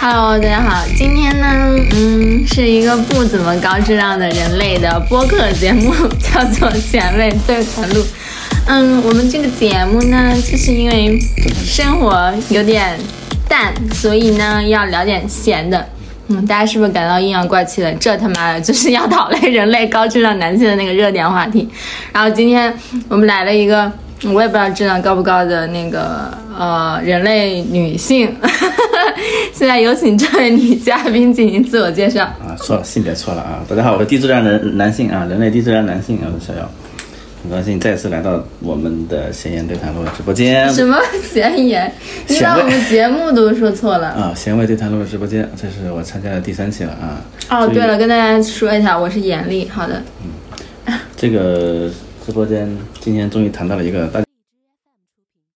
Hello，大家好，今天呢，嗯，是一个不怎么高质量的人类的播客节目，叫做咸味对谈录。嗯，我们这个节目呢，就是因为生活有点淡，所以呢，要聊点咸的。嗯，大家是不是感到阴阳怪气的？这他妈的就是要讨论人类高质量男性的那个热点话题。然后今天我们来了一个，我也不知道质量高不高的那个呃人类女性。现在有请这位女嘉宾进行自我介绍。啊，错了，性别错了啊！大家好，我是低质量人男性啊，人类低质量男性啊，我是小姚，很高兴再次来到我们的闲言对谈录直播间。什么闲言？你把我们节目都说错了。啊，闲味对谈录直播间，这是我参加的第三期了啊。哦，对了，跟大家说一下，我是严丽。好的。嗯这个直播间今天终于谈到了一个大。